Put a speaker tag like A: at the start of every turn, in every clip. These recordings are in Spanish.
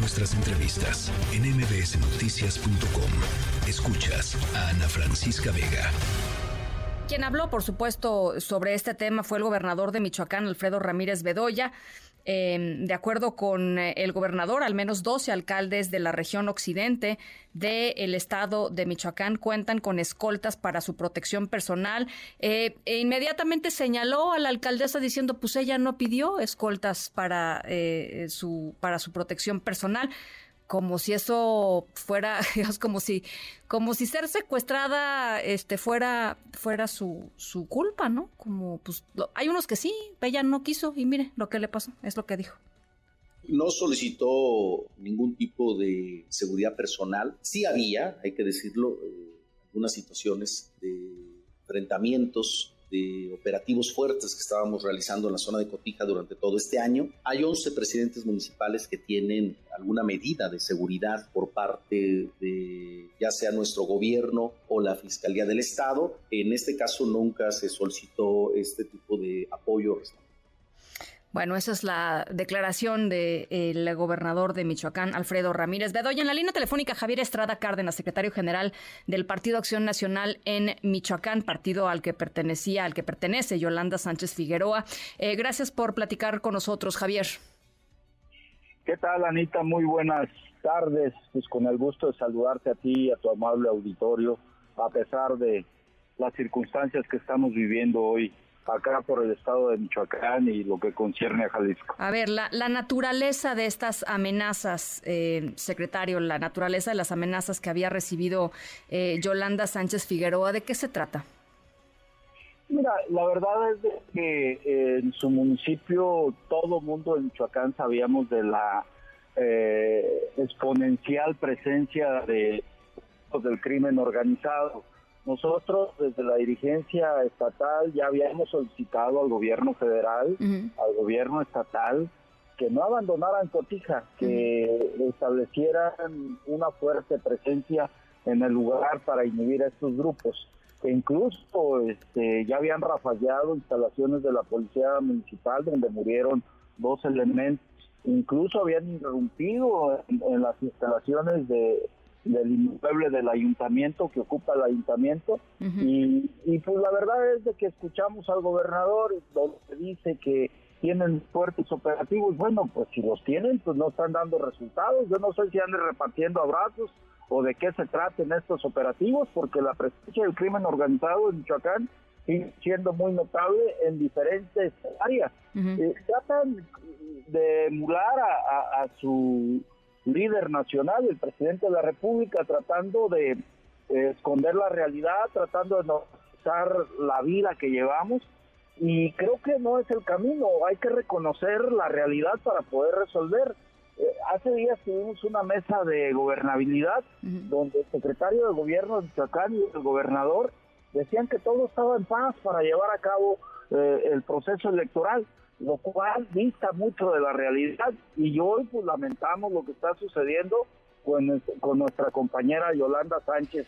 A: nuestras entrevistas en mbsnoticias.com. Escuchas a Ana Francisca Vega.
B: Quien habló, por supuesto, sobre este tema fue el gobernador de Michoacán, Alfredo Ramírez Bedoya. Em, de acuerdo con eh, el gobernador, al menos 12 alcaldes de la región occidente del estado de Michoacán cuentan con escoltas para su protección personal. Eh, e inmediatamente señaló a la alcaldesa diciendo, pues ella no pidió escoltas para, eh, su, para su protección personal como si eso fuera, como si, como si ser secuestrada este fuera, fuera su, su culpa, ¿no? Como pues hay unos que sí, ella no quiso y mire lo que le pasó, es lo que dijo.
C: No solicitó ningún tipo de seguridad personal. Sí había, hay que decirlo, eh, algunas situaciones de enfrentamientos de operativos fuertes que estábamos realizando en la zona de Cotija durante todo este año. Hay 11 presidentes municipales que tienen alguna medida de seguridad por parte de ya sea nuestro gobierno o la Fiscalía del Estado. En este caso nunca se solicitó este tipo de apoyo
B: bueno, esa es la declaración del gobernador de Michoacán, Alfredo Ramírez Bedoya. En la línea telefónica, Javier Estrada Cárdenas, secretario general del Partido Acción Nacional en Michoacán, partido al que pertenecía, al que pertenece Yolanda Sánchez Figueroa. Eh, gracias por platicar con nosotros, Javier.
D: ¿Qué tal, Anita? Muy buenas tardes. Pues con el gusto de saludarte a ti y a tu amable auditorio, a pesar de las circunstancias que estamos viviendo hoy acá por el estado de Michoacán y lo que concierne a Jalisco.
B: A ver, la, naturaleza de estas amenazas, eh, secretario, la naturaleza de las amenazas que había recibido eh, Yolanda Sánchez Figueroa, ¿de qué se trata?
D: Mira, la verdad es que eh, en su municipio todo mundo en Michoacán sabíamos de la exponencial presencia de del crimen organizado nosotros desde la dirigencia estatal ya habíamos solicitado al gobierno federal, al gobierno estatal, que no abandonaran Cotija, que establecieran una fuerte presencia en el lugar para inhibir a estos grupos. Que incluso este, ya habían rafallado instalaciones de la policía municipal donde murieron dos elementos. Incluso habían interrumpido en las instalaciones de del inmueble del ayuntamiento que ocupa el ayuntamiento. Y, pues la verdad es de que escuchamos al gobernador donde dice que tienen fuertes operativos, bueno pues si los tienen pues no están dando resultados, yo no sé si andan repartiendo abrazos o de qué se traten estos operativos porque la presencia del crimen organizado en Michoacán sigue siendo muy notable en diferentes áreas. Eh, tratan de emular a su líder nacional, el presidente de la República, tratando de esconder la realidad, tratando de no la vida que llevamos. Y creo que no es el camino, hay que reconocer la realidad para poder resolver. Eh, hace días tuvimos una mesa de gobernabilidad donde el secretario de gobierno de Michoacán y el gobernador decían que todo estaba en paz para llevar a cabo eh, el proceso electoral lo cual dista mucho de la realidad y hoy pues lamentamos lo que está sucediendo con, con nuestra compañera Yolanda Sánchez,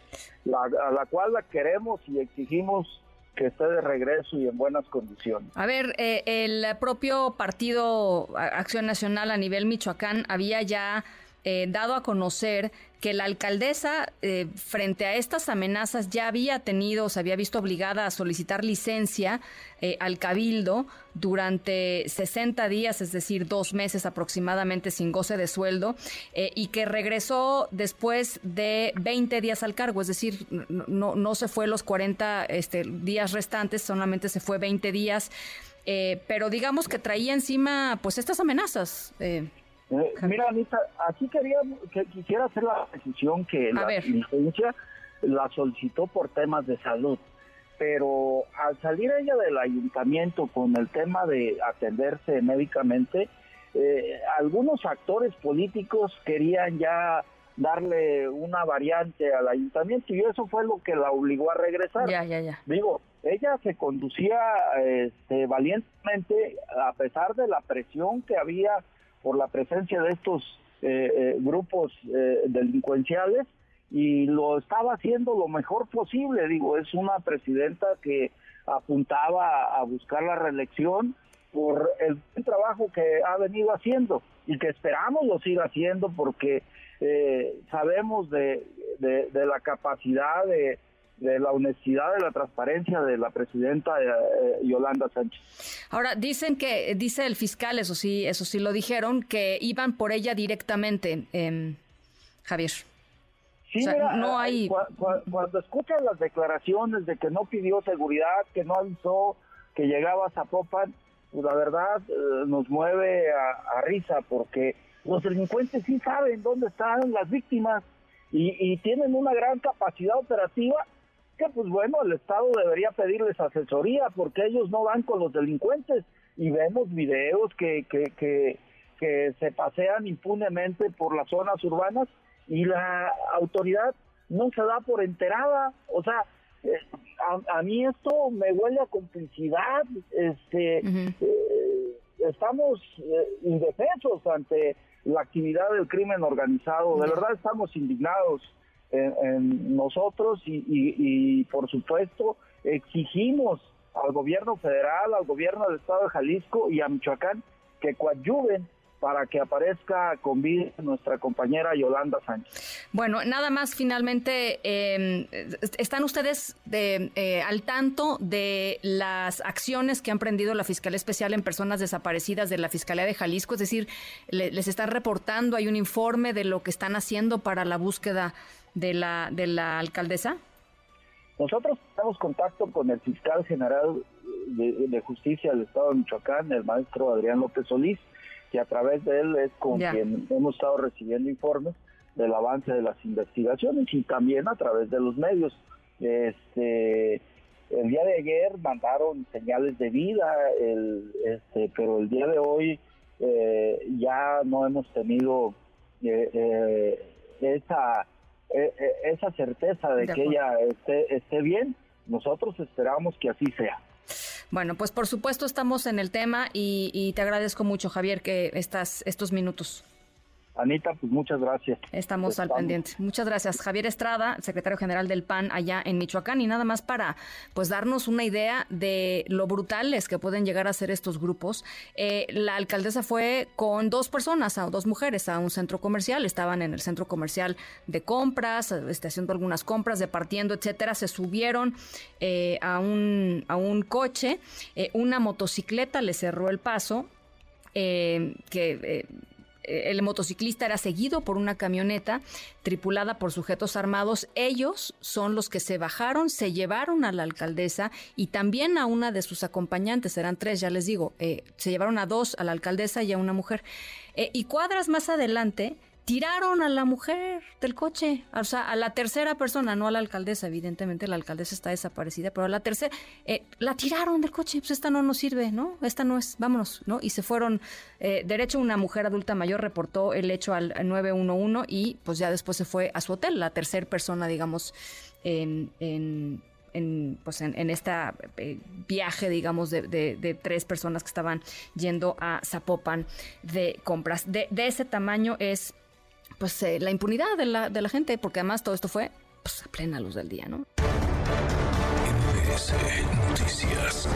D: a la cual la queremos y exigimos que esté de regreso y en buenas condiciones.
B: A ver, eh, el propio partido Acción Nacional a nivel Michoacán había ya eh, dado a conocer que la alcaldesa, eh, frente a estas amenazas, ya había tenido, se había visto obligada a solicitar licencia eh, al cabildo durante 60 días, es decir, dos meses aproximadamente sin goce de sueldo, y que regresó después de 20 días al cargo, es decir, no, no se fue los 40 este, días restantes, solamente se fue 20 días. pero digamos que traía encima pues estas amenazas.
D: Eh, mira, Anita, aquí quería, que, quisiera hacer la decisión que la licencia la solicitó por temas de salud, pero al salir ella del ayuntamiento con el tema de atenderse médicamente, eh, algunos actores políticos querían ya darle una variante al ayuntamiento y eso fue lo que la obligó a regresar.
B: Ya, ya, ya.
D: Digo, ella se conducía este, valientemente a pesar de la presión que había por la presencia de estos eh, eh, grupos eh, delincuenciales y lo estaba haciendo lo mejor posible. Digo, es una presidenta que apuntaba a buscar la reelección por el trabajo que ha venido haciendo y que esperamos lo siga haciendo porque eh, sabemos de, de, la capacidad de, de la honestidad, de la transparencia de la presidenta eh, Yolanda Sánchez.
B: Ahora dicen que dice el fiscal, eso sí, eso sí lo dijeron, que iban por ella directamente, eh, Javier.
D: Sí, no hay. Cuando, escuchan las declaraciones de que no pidió seguridad, que no avisó que llegaba a Zapopan, pues la verdad eh, nos mueve a, risa porque los delincuentes sí saben dónde están las víctimas y, tienen una gran capacidad operativa que pues bueno, el Estado debería pedirles asesoría porque ellos no van con los delincuentes. Y vemos videos que, que, que, que se pasean impunemente por las zonas urbanas y la autoridad no se da por enterada, o sea, eh, a, mí esto me huele a complicidad, este, eh, estamos eh, indefensos ante la actividad del crimen organizado, de verdad estamos indignados en, nosotros y, y, por supuesto exigimos al gobierno federal, al gobierno del estado de Jalisco y a Michoacán que coadyuven para que aparezca con vida nuestra compañera Yolanda Sánchez.
B: Bueno, nada más finalmente, em, ¿están ustedes de, eh, al tanto de las acciones que han prendido la Fiscalía Especial en personas desaparecidas de la Fiscalía de Jalisco? Es decir, ¿les están reportando, hay un informe de lo que están haciendo para la búsqueda de la, de la alcaldesa?
D: Nosotros tenemos contacto con el fiscal general de, de Justicia del Estado de Michoacán, el maestro Adrián López Solís, que a través de él es con quien hemos estado recibiendo informes del avance de las investigaciones y también a través de los medios. Este, el día de ayer mandaron señales de vida, el, este, pero el día de hoy eh, ya no hemos tenido eh, eh, esa esa certeza de, que ella esté, esté bien. Nosotros esperamos que así sea.
B: Bueno, pues por supuesto estamos en el tema y, te agradezco mucho, Javier, que estás estos minutos.
D: Anita, pues muchas gracias.
B: Estamos, al pendiente. Muchas gracias. Javier Estrada, secretario general del PAN allá en Michoacán. Y nada más para pues darnos una idea de lo brutales que pueden llegar a ser estos grupos. Eh, la alcaldesa fue con dos personas, a dos mujeres, a un centro comercial. Estaban en el centro comercial de compras, este, haciendo algunas compras, departiendo, etcétera. Se subieron eh, a, un, a un coche. Eh, una motocicleta le cerró el paso. que eh, el motociclista era seguido por una camioneta tripulada por sujetos armados. Ellos son los que se bajaron, se llevaron a la alcaldesa y también a una de sus acompañantes, eran tres, ya les digo, eh, se llevaron a dos, a la alcaldesa y a una mujer. Eh, y cuadras más adelante tiraron a la mujer del coche, o sea, a la tercera persona, no a la alcaldesa, evidentemente la alcaldesa está desaparecida, pero a la tercera, eh, la tiraron del coche, pues esta no nos sirve, ¿no? Esta no es, vámonos, ¿no? Y se fueron, eh, derecho una mujer adulta mayor reportó el hecho al 911 y pues ya después se fue a su hotel, la tercera persona, digamos, en, en en, pues en, esta eh, viaje, digamos, de, de, tres personas que estaban yendo a Zapopan de compras. De, de ese tamaño es pues eh, la impunidad de la, de la gente, porque además todo esto fue pues, a plena luz del día, ¿no?
A: Noticias.